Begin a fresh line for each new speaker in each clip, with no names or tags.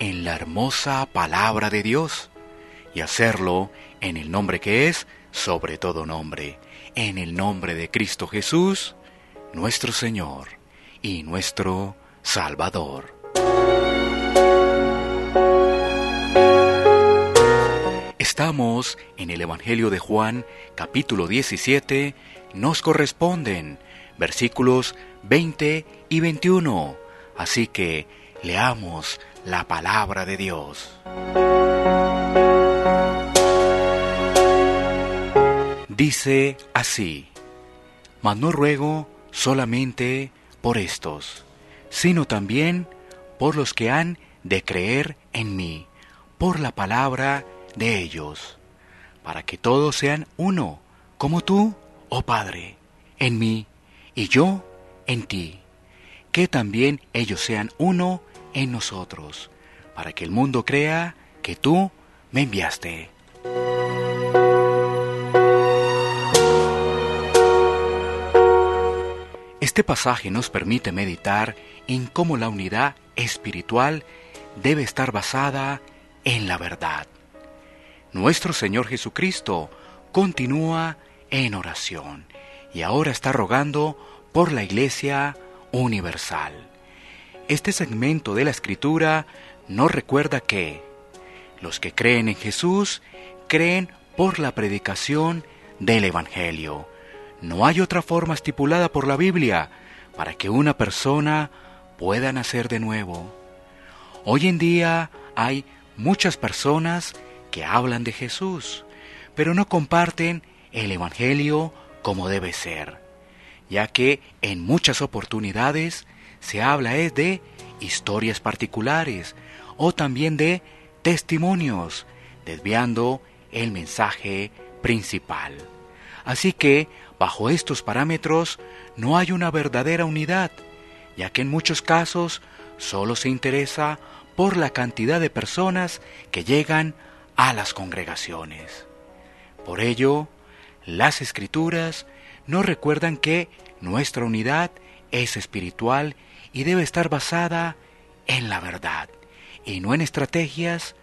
en la hermosa palabra de Dios y hacerlo en el nombre que es sobre todo nombre, en el nombre de Cristo Jesús, nuestro Señor y nuestro Salvador. Estamos en el Evangelio de Juan, capítulo 17, nos corresponden versículos 20 y 21. Así que leamos la palabra de Dios. Dice así, mas no ruego solamente por estos, sino también por los que han de creer en mí, por la palabra de ellos, para que todos sean uno, como tú, oh Padre, en mí y yo en ti, que también ellos sean uno en nosotros, para que el mundo crea que tú me enviaste. Este pasaje nos permite meditar en cómo la unidad espiritual debe estar basada en la verdad. Nuestro Señor Jesucristo continúa en oración y ahora está rogando por la Iglesia Universal. Este segmento de la Escritura nos recuerda que los que creen en Jesús creen por la predicación del Evangelio no hay otra forma estipulada por la Biblia para que una persona pueda nacer de nuevo. Hoy en día hay muchas personas que hablan de Jesús, pero no comparten el Evangelio como debe ser, ya que en muchas oportunidades se habla es de historias particulares o también de testimonios, desviando el mensaje principal. Así que Bajo estos parámetros no hay una verdadera unidad, ya que en muchos casos solo se interesa por la cantidad de personas que llegan a las congregaciones. Por ello, las escrituras nos recuerdan que nuestra unidad es espiritual y debe estar basada en la verdad y no en estrategias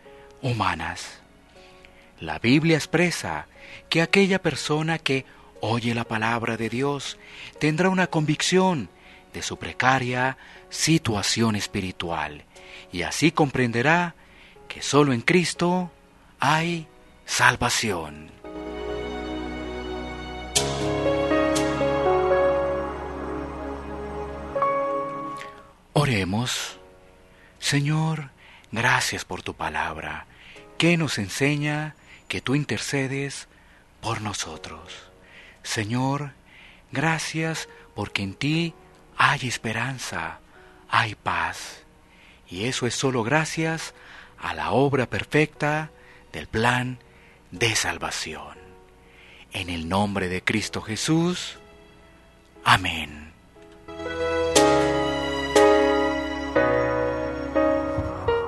humanas. La Biblia expresa que aquella persona que oye la palabra de Dios, tendrá una convicción de su precaria situación espiritual y así comprenderá que solo en Cristo hay salvación. Señor, gracias por tu palabra, que nos enseña que tú intercedes por nosotros. Señor, gracias porque en ti hay esperanza, hay paz. Y eso es solo gracias a la obra perfecta del plan de salvación. En el nombre de Cristo Jesús. Amén.